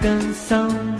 canção.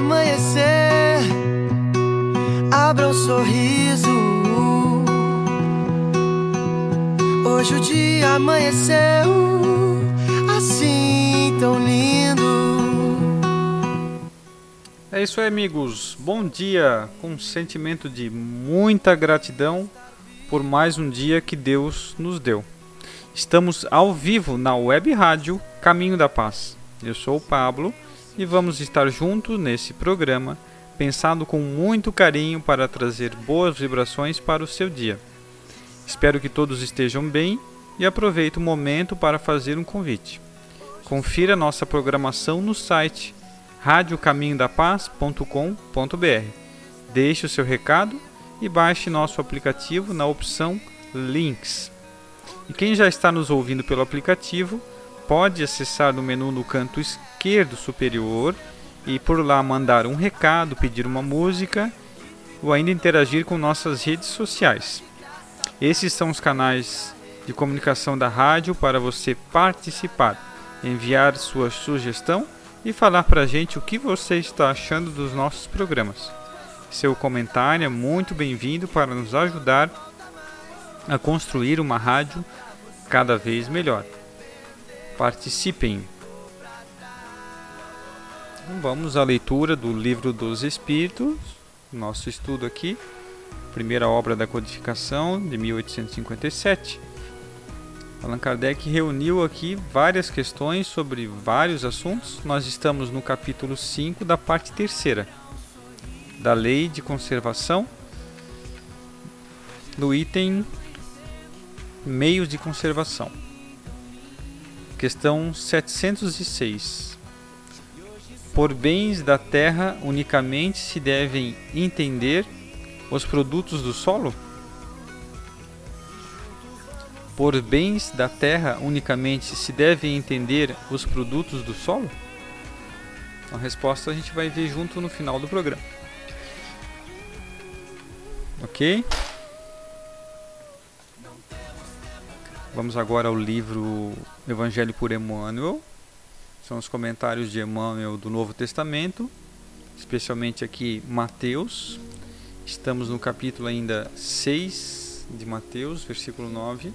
Amanhecer, abra um sorriso. Hoje o dia amanheceu assim tão lindo. É isso aí, amigos. Bom dia, com um sentimento de muita gratidão por mais um dia que Deus nos deu. Estamos ao vivo na web rádio Caminho da Paz. Eu sou o Pablo e vamos estar juntos nesse programa, pensado com muito carinho para trazer boas vibrações para o seu dia. Espero que todos estejam bem e aproveite o momento para fazer um convite. Confira nossa programação no site radiocaminhodapaz.com.br. Deixe o seu recado e baixe nosso aplicativo na opção Links. E quem já está nos ouvindo pelo aplicativo, pode acessar no menu no canto esquerdo superior e por lá mandar um recado, pedir uma música ou ainda interagir com nossas redes sociais. Esses são os canais de comunicação da rádio para você participar, enviar sua sugestão e falar para a gente o que você está achando dos nossos programas. Seu comentário é muito bem-vindo para nos ajudar a construir uma rádio cada vez melhor. Participem! Então vamos à leitura do Livro dos Espíritos, nosso estudo aqui, primeira obra da codificação de 1857. Allan Kardec reuniu aqui várias questões sobre vários assuntos. Nós estamos no capítulo 5 da parte terceira da Lei de Conservação, no item Meios de Conservação. Questão 706. Por bens da terra unicamente se devem entender os produtos do solo? Por bens da terra unicamente se devem entender os produtos do solo? A resposta a gente vai ver junto no final do programa. Ok? Vamos agora ao livro Evangelho por Emmanuel. São os comentários de Emmanuel do Novo Testamento, especialmente aqui Mateus. Estamos no capítulo ainda 6 de Mateus, versículo 9.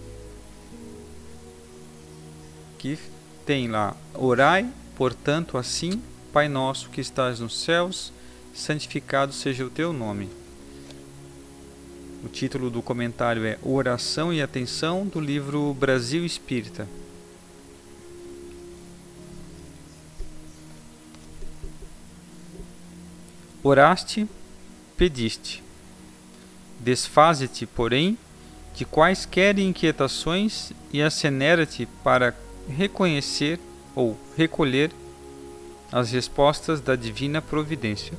Que tem lá: Orai, portanto, assim, Pai nosso que estás nos céus, santificado seja o teu nome. O título do comentário é Oração e Atenção do livro Brasil Espírita. Oraste, pediste. Desfaze-te, porém, de quaisquer inquietações e acenera-te para reconhecer ou recolher as respostas da divina providência.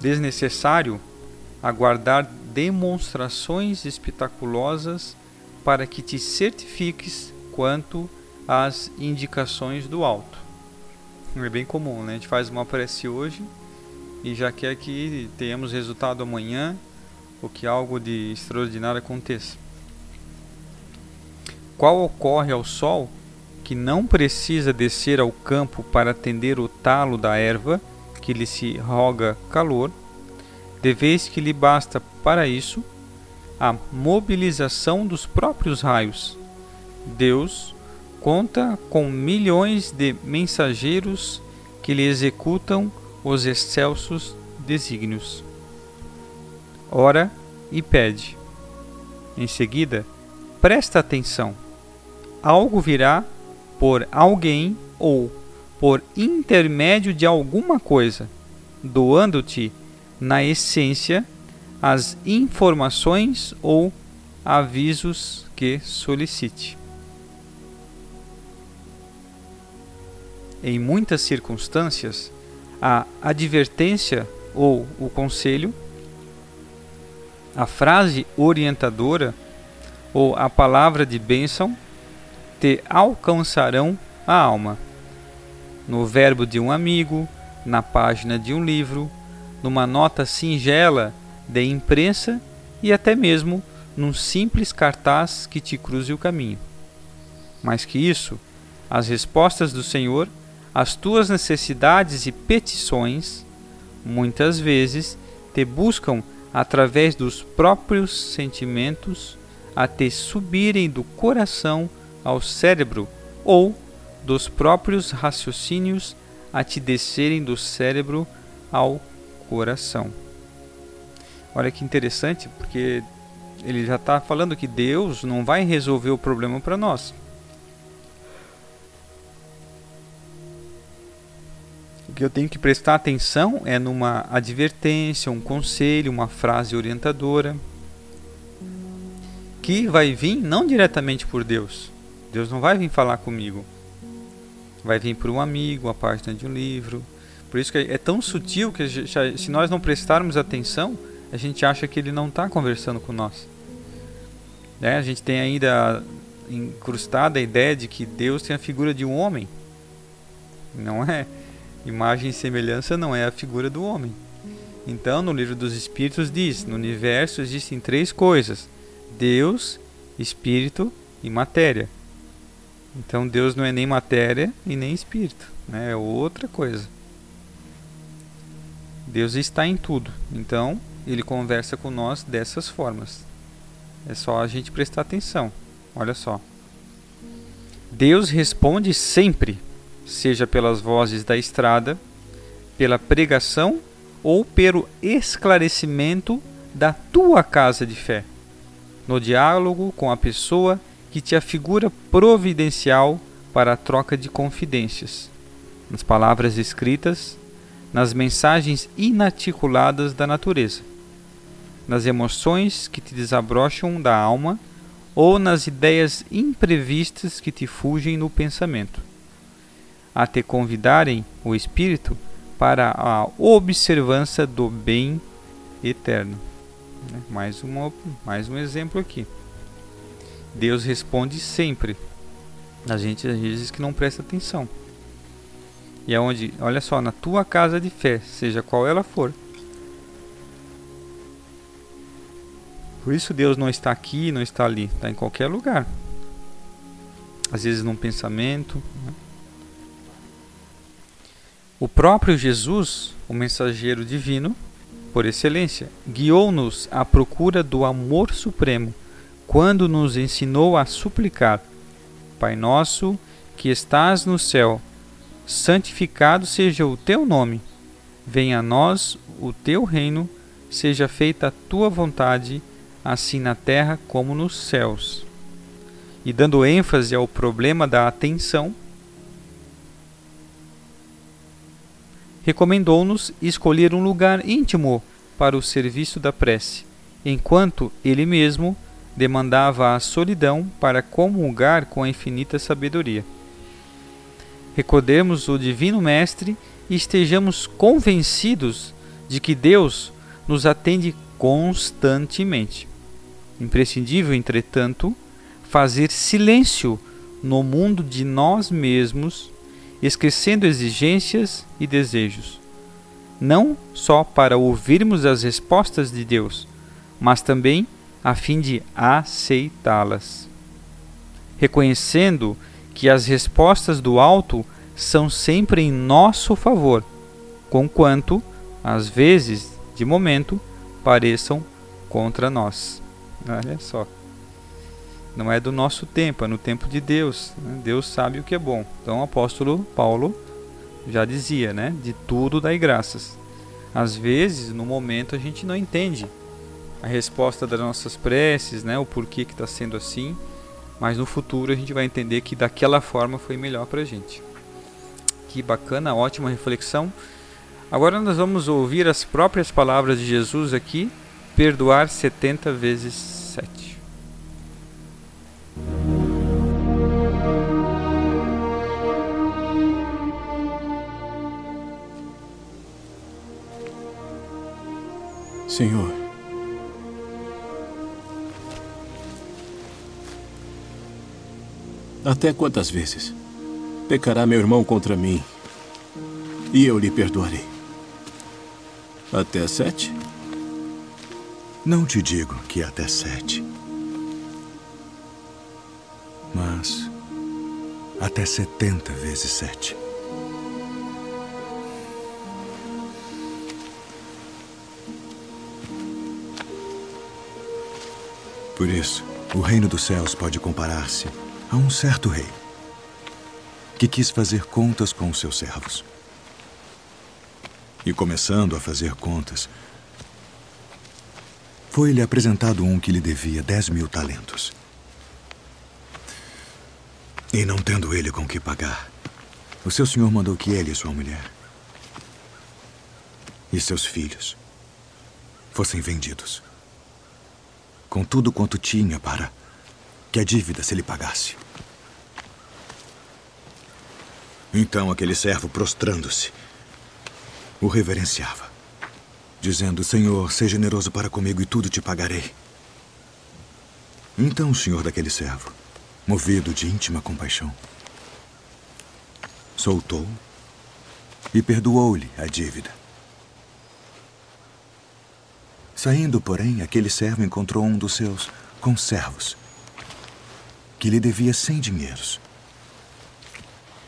Desnecessário aguardar demonstrações espetaculosas para que te certifiques quanto às indicações do alto. É bem comum, né? A gente faz uma prece hoje e já quer que tenhamos resultado amanhã ou que algo de extraordinário aconteça. Qual ocorre ao sol que não precisa descer ao campo para atender o talo da erva que lhe se roga calor, de vez que lhe basta para isso a mobilização dos próprios raios. Deus conta com milhões de mensageiros que lhe executam os excelsos desígnios. Ora e pede. Em seguida, presta atenção. Algo virá por alguém ou por intermédio de alguma coisa, doando-te, na essência, as informações ou avisos que solicite. Em muitas circunstâncias, a advertência ou o conselho, a frase orientadora ou a palavra de bênção te alcançarão a alma. No verbo de um amigo, na página de um livro, numa nota singela de imprensa e até mesmo num simples cartaz que te cruze o caminho. Mais que isso, as respostas do Senhor às tuas necessidades e petições, muitas vezes te buscam através dos próprios sentimentos a te subirem do coração ao cérebro ou dos próprios raciocínios a te descerem do cérebro ao coração. Olha que interessante, porque ele já está falando que Deus não vai resolver o problema para nós. O que eu tenho que prestar atenção é numa advertência, um conselho, uma frase orientadora que vai vir não diretamente por Deus. Deus não vai vir falar comigo. Vai vir por um amigo, a página de um livro. Por isso que é tão sutil que se nós não prestarmos atenção, a gente acha que ele não está conversando com nós. É, a gente tem ainda incrustada a ideia de que Deus tem a figura de um homem. Não é. Imagem e semelhança não é a figura do homem. Então, no livro dos Espíritos diz: no universo existem três coisas: Deus, Espírito e matéria. Então, Deus não é nem matéria e nem espírito, né? é outra coisa. Deus está em tudo. Então, ele conversa com nós dessas formas. É só a gente prestar atenção. Olha só. Deus responde sempre, seja pelas vozes da estrada, pela pregação ou pelo esclarecimento da tua casa de fé, no diálogo com a pessoa que te afigura providencial para a troca de confidências, nas palavras escritas, nas mensagens inarticuladas da natureza nas emoções que te desabrocham da alma ou nas ideias imprevistas que te fugem no pensamento, a te convidarem o espírito para a observância do bem eterno. Né? Mais, uma, mais um exemplo aqui. Deus responde sempre. A gente às vezes que não presta atenção. E é onde, olha só, na tua casa de fé, seja qual ela for, Por isso Deus não está aqui, não está ali, está em qualquer lugar. Às vezes num pensamento. Né? O próprio Jesus, o mensageiro divino, por excelência, guiou-nos à procura do amor supremo, quando nos ensinou a suplicar: Pai nosso, que estás no céu, santificado seja o teu nome. Venha a nós o teu reino, seja feita a tua vontade assim na terra como nos céus. E dando ênfase ao problema da atenção, recomendou-nos escolher um lugar íntimo para o serviço da prece, enquanto ele mesmo demandava a solidão para comungar com a infinita sabedoria. Recordemos o Divino Mestre e estejamos convencidos de que Deus nos atende constantemente. Imprescindível, entretanto, fazer silêncio no mundo de nós mesmos, esquecendo exigências e desejos, não só para ouvirmos as respostas de Deus, mas também a fim de aceitá-las. Reconhecendo que as respostas do alto são sempre em nosso favor, conquanto, às vezes, de momento, pareçam contra nós. Olha só. Não é do nosso tempo, é no tempo de Deus. né? Deus sabe o que é bom. Então o apóstolo Paulo já dizia, né? De tudo dai graças. Às vezes, no momento, a gente não entende a resposta das nossas preces, né? O porquê que está sendo assim. Mas no futuro a gente vai entender que daquela forma foi melhor para a gente. Que bacana, ótima reflexão. Agora nós vamos ouvir as próprias palavras de Jesus aqui. Perdoar 70 vezes 7. Senhor, até quantas vezes pecará meu irmão contra mim e eu lhe perdoarei? Até sete? Não te digo que até sete. Mas até setenta vezes sete. Por isso, o reino dos céus pode comparar-se a um certo rei que quis fazer contas com os seus servos. E começando a fazer contas, foi-lhe apresentado um que lhe devia dez mil talentos. E não tendo ele com que pagar, o seu senhor mandou que ele e sua mulher e seus filhos fossem vendidos, com tudo quanto tinha para que a dívida se lhe pagasse. Então aquele servo, prostrando-se, o reverenciava, dizendo: Senhor, seja generoso para comigo e tudo te pagarei. Então o senhor daquele servo, movido de íntima compaixão, soltou e perdoou-lhe a dívida. Saindo, porém, aquele servo encontrou um dos seus conservos, que lhe devia cem dinheiros.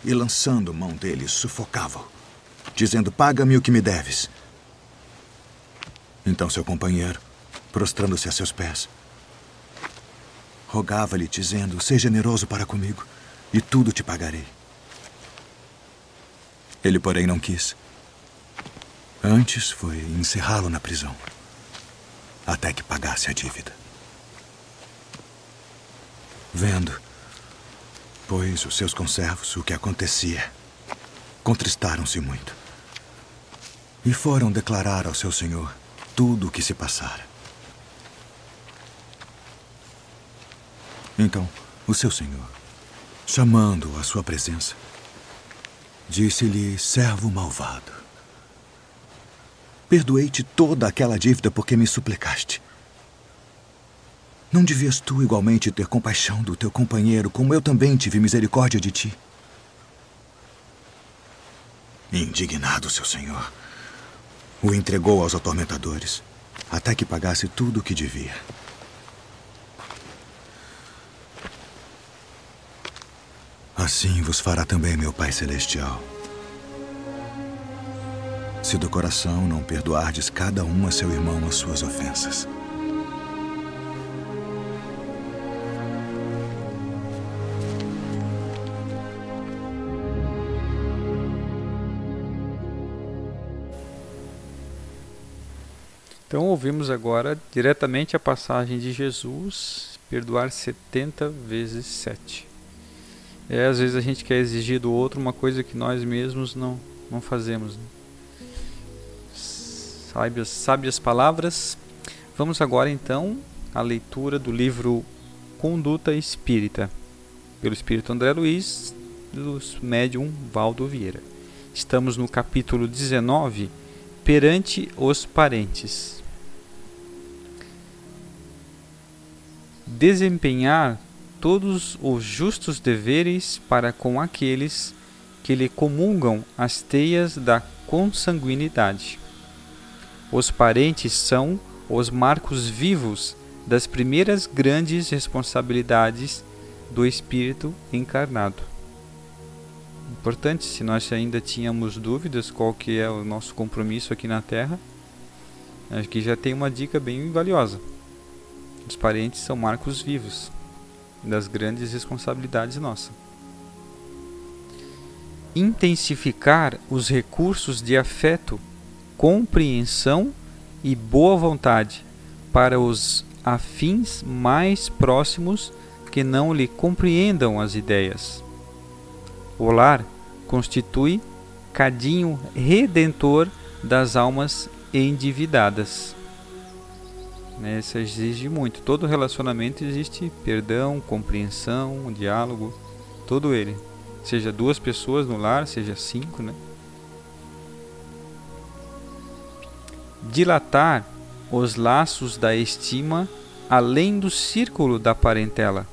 E lançando mão dele, sufocava-o, dizendo: Paga-me o que me deves. Então seu companheiro, prostrando-se a seus pés, rogava-lhe, dizendo: Seja generoso para comigo, e tudo te pagarei. Ele, porém, não quis. Antes foi encerrá-lo na prisão, até que pagasse a dívida. Vendo, pois, os seus conservos o que acontecia, contristaram-se muito. E foram declarar ao seu senhor tudo o que se passara. Então, o seu senhor, chamando-o à sua presença, disse-lhe: Servo malvado, perdoei-te toda aquela dívida porque me suplicaste. Não devias tu igualmente ter compaixão do teu companheiro, como eu também tive misericórdia de ti? Indignado, seu senhor, o entregou aos atormentadores, até que pagasse tudo o que devia. Assim vos fará também meu Pai Celestial. Se do coração não perdoardes cada um a seu irmão as suas ofensas. Então ouvimos agora diretamente a passagem de Jesus, perdoar 70 vezes 7. É, às vezes a gente quer exigir do outro uma coisa que nós mesmos não, não fazemos. Né? Sábias, sábias palavras. Vamos agora então à leitura do livro Conduta Espírita, pelo Espírito André Luiz, do médium Valdo Vieira. Estamos no capítulo 19, Perante os Parentes. Desempenhar todos os justos deveres para com aqueles que lhe comungam as teias da consanguinidade. Os parentes são os marcos vivos das primeiras grandes responsabilidades do espírito encarnado. Importante, se nós ainda tínhamos dúvidas qual que é o nosso compromisso aqui na Terra, acho que já tem uma dica bem valiosa. Os parentes são marcos vivos das grandes responsabilidades nossas. Intensificar os recursos de afeto, compreensão e boa vontade para os afins mais próximos que não lhe compreendam as ideias. O lar constitui cadinho redentor das almas endividadas. Né, isso exige muito. Todo relacionamento existe perdão, compreensão, diálogo, todo ele. Seja duas pessoas no lar, seja cinco, né? Dilatar os laços da estima além do círculo da parentela.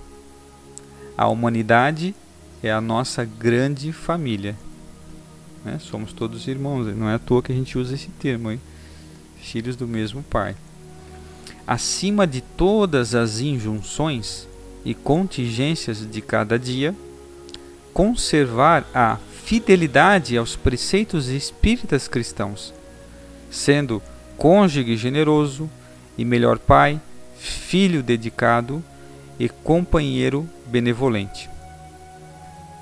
A humanidade é a nossa grande família. Né? Somos todos irmãos, não é à toa que a gente usa esse termo, hein? filhos do mesmo pai. Acima de todas as injunções e contingências de cada dia, conservar a fidelidade aos preceitos espíritas cristãos, sendo cônjuge generoso e melhor pai, filho dedicado e companheiro benevolente.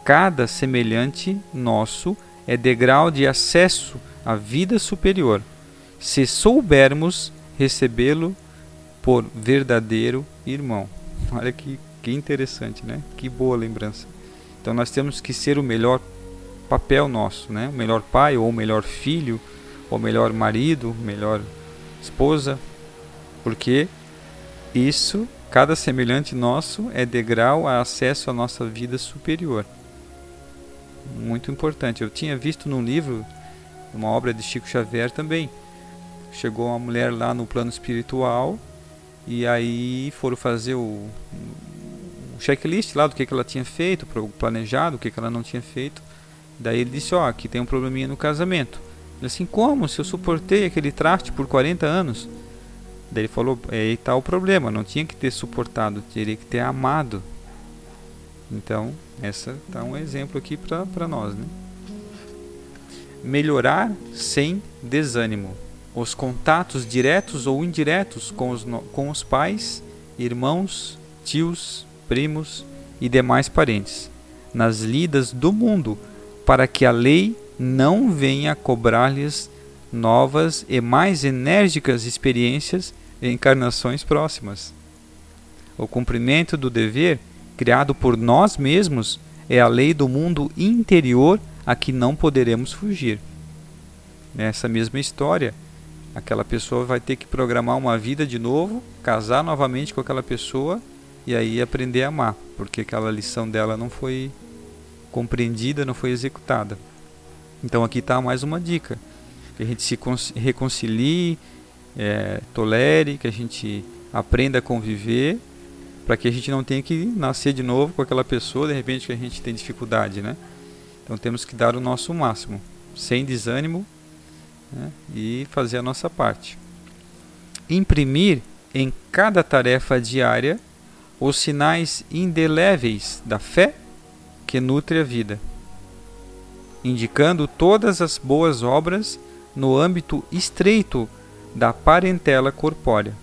Cada semelhante nosso é degrau de acesso à vida superior, se soubermos recebê-lo por verdadeiro irmão. Olha que, que interessante, né? Que boa lembrança. Então nós temos que ser o melhor papel nosso, né? O melhor pai ou o melhor filho, ou melhor marido, melhor esposa, porque isso, cada semelhante nosso é degrau a acesso à nossa vida superior. Muito importante. Eu tinha visto num livro, uma obra de Chico Xavier também. Chegou uma mulher lá no plano espiritual e aí foram fazer o, o checklist lá do que, que ela tinha feito, planejado, o que, que ela não tinha feito. Daí ele disse, ó, oh, aqui tem um probleminha no casamento. Ele assim, como? Se eu suportei aquele traste por 40 anos. Daí ele falou, é aí está o problema, não tinha que ter suportado, teria que ter amado. Então, essa tá um exemplo aqui para nós, né? Melhorar sem desânimo. Os contatos diretos ou indiretos com os, com os pais, irmãos, tios, primos e demais parentes, nas lidas do mundo, para que a lei não venha cobrar-lhes novas e mais enérgicas experiências em encarnações próximas. O cumprimento do dever, criado por nós mesmos, é a lei do mundo interior a que não poderemos fugir. Nessa mesma história, aquela pessoa vai ter que programar uma vida de novo, casar novamente com aquela pessoa e aí aprender a amar, porque aquela lição dela não foi compreendida, não foi executada. Então aqui está mais uma dica. Que a gente se reconcilie, é, tolere, que a gente aprenda a conviver, para que a gente não tenha que nascer de novo com aquela pessoa, de repente que a gente tem dificuldade, né? Então temos que dar o nosso máximo, sem desânimo, né? e fazer a nossa parte. Imprimir em cada tarefa diária os sinais indeléveis da fé que nutre a vida indicando todas as boas obras no âmbito estreito da parentela corpórea.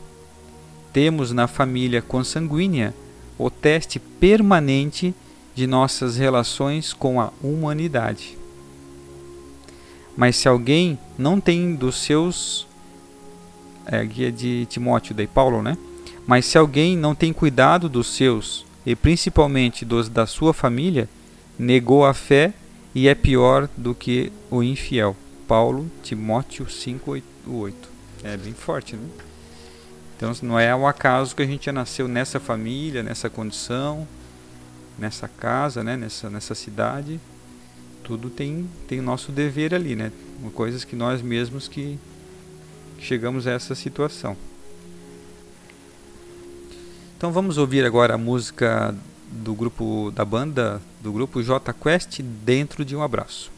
Temos na família consanguínea o teste permanente de nossas relações com a humanidade. Mas se alguém não tem dos seus é guia de Timóteo de Paulo, né? Mas se alguém não tem cuidado dos seus e principalmente dos da sua família, negou a fé e é pior do que o infiel. Paulo, Timóteo 5:8. É bem forte, né? Então não é ao acaso que a gente nasceu nessa família, nessa condição, nessa casa, né, nessa nessa cidade. Tudo tem tem o nosso dever ali, né? Coisas que nós mesmos que, chegamos a essa situação. Então vamos ouvir agora a música do grupo da banda do grupo J Quest dentro de um abraço.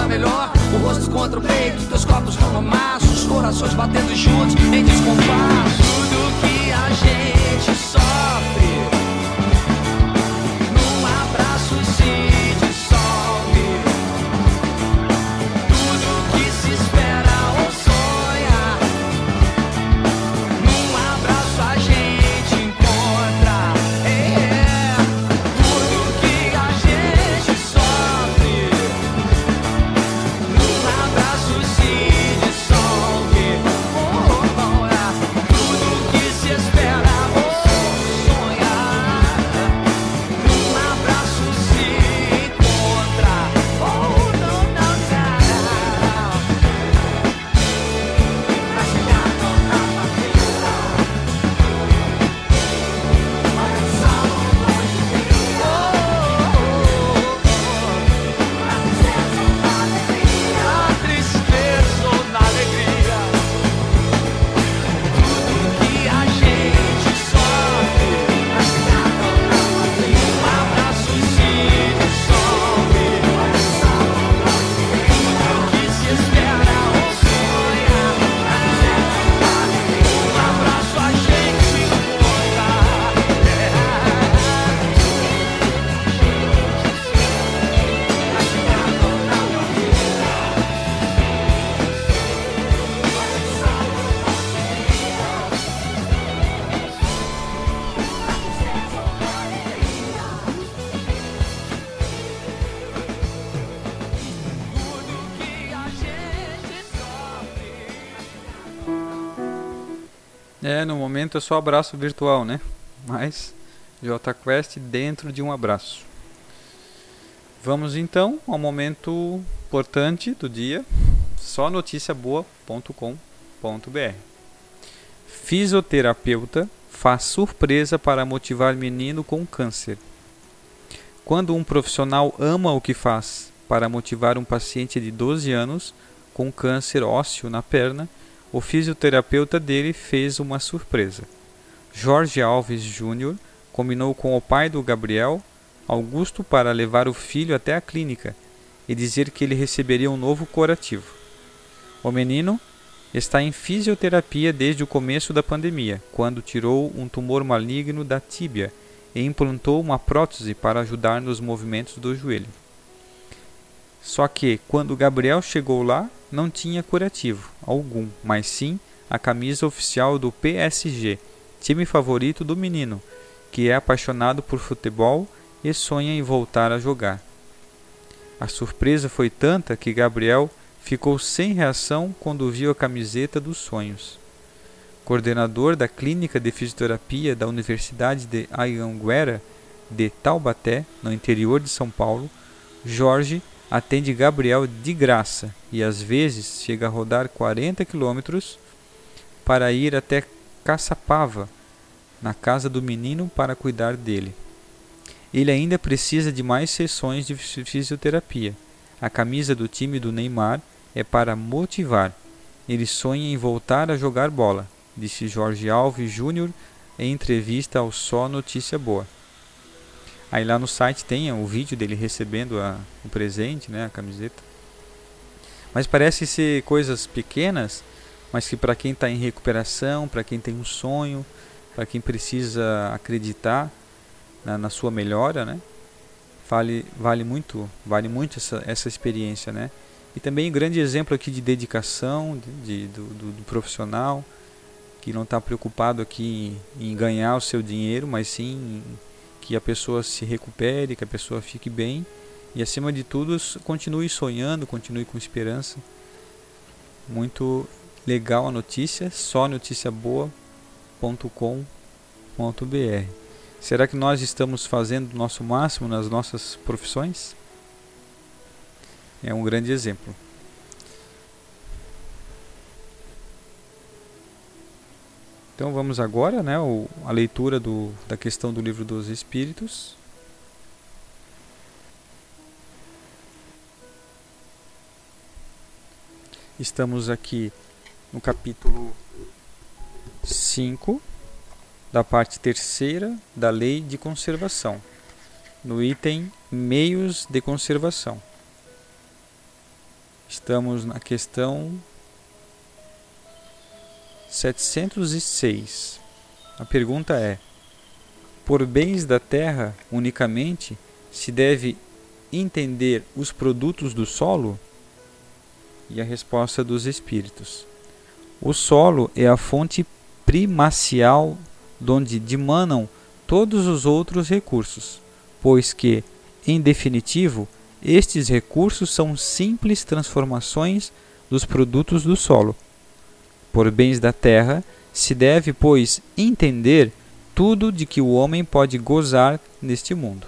Melhor. O rosto contra o peito, teus corpos no amasso. Os corações batendo juntos em descompasso. Tudo que a gente sofre, momento é só abraço virtual, né? Mas J Quest dentro de um abraço. Vamos então ao momento importante do dia, só noticiaboa.com.br. Fisioterapeuta faz surpresa para motivar menino com câncer. Quando um profissional ama o que faz para motivar um paciente de 12 anos com câncer ósseo na perna, o fisioterapeuta dele fez uma surpresa. Jorge Alves Júnior combinou com o pai do Gabriel, Augusto, para levar o filho até a clínica e dizer que ele receberia um novo curativo. O menino está em fisioterapia desde o começo da pandemia, quando tirou um tumor maligno da tíbia e implantou uma prótese para ajudar nos movimentos do joelho. Só que, quando Gabriel chegou lá, não tinha curativo algum, mas sim a camisa oficial do PSG, time favorito do menino, que é apaixonado por futebol e sonha em voltar a jogar. A surpresa foi tanta que Gabriel ficou sem reação quando viu a camiseta dos sonhos. Coordenador da Clínica de Fisioterapia da Universidade de Anhanguera de Taubaté, no interior de São Paulo, Jorge atende Gabriel de graça e às vezes chega a rodar 40 quilômetros para ir até Caçapava, na casa do menino, para cuidar dele. Ele ainda precisa de mais sessões de fisioterapia. A camisa do time do Neymar é para motivar. Ele sonha em voltar a jogar bola, disse Jorge Alves Júnior em entrevista ao Só Notícia Boa. Aí lá no site tem o vídeo dele recebendo a, o presente, né, a camiseta. Mas parece ser coisas pequenas, mas que para quem está em recuperação, para quem tem um sonho, para quem precisa acreditar na, na, sua melhora, né? Vale, vale muito, vale muito essa, essa experiência, né? E também um grande exemplo aqui de dedicação de, de do, do, do, profissional que não está preocupado aqui em, em, ganhar o seu dinheiro, mas sim que a pessoa se recupere, que a pessoa fique bem e acima de tudo continue sonhando, continue com esperança. Muito legal a notícia, só noticiaboa.com.br. Será que nós estamos fazendo o nosso máximo nas nossas profissões? É um grande exemplo. Então vamos agora, né, a leitura do, da questão do livro dos Espíritos. Estamos aqui no capítulo 5 da parte terceira da Lei de Conservação, no item Meios de Conservação. Estamos na questão 706. A pergunta é: por bens da terra unicamente se deve entender os produtos do solo? E a resposta dos espíritos. O solo é a fonte primacial donde dimanam todos os outros recursos, pois que, em definitivo, estes recursos são simples transformações dos produtos do solo. Por bens da terra, se deve, pois, entender tudo de que o homem pode gozar neste mundo.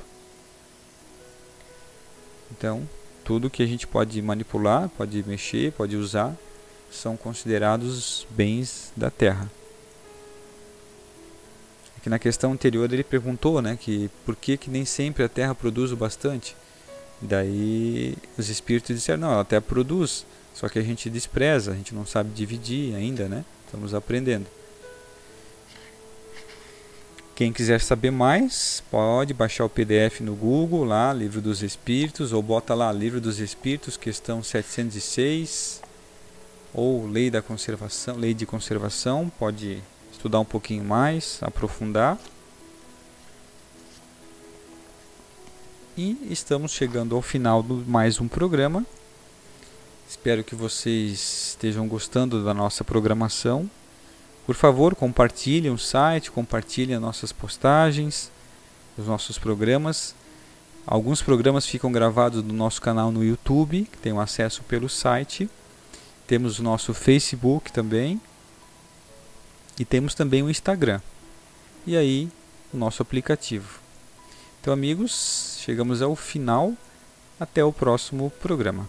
Então, tudo que a gente pode manipular, pode mexer, pode usar, são considerados bens da terra. Aqui na questão anterior ele perguntou, né, que por que, que nem sempre a terra produz o bastante. Daí os espíritos disseram, não, ela até produz, só que a gente despreza, a gente não sabe dividir ainda, né? Estamos aprendendo. Quem quiser saber mais, pode baixar o PDF no Google, lá, Livro dos Espíritos, ou bota lá Livro dos Espíritos, questão 706, ou lei da conservação, lei de conservação, pode estudar um pouquinho mais, aprofundar. E estamos chegando ao final de mais um programa. Espero que vocês estejam gostando da nossa programação. Por favor, compartilhem o site, compartilhem as nossas postagens, os nossos programas. Alguns programas ficam gravados no nosso canal no YouTube, que tem o acesso pelo site. Temos o nosso Facebook também. E temos também o Instagram. E aí, o nosso aplicativo. Então, amigos, chegamos ao final. Até o próximo programa.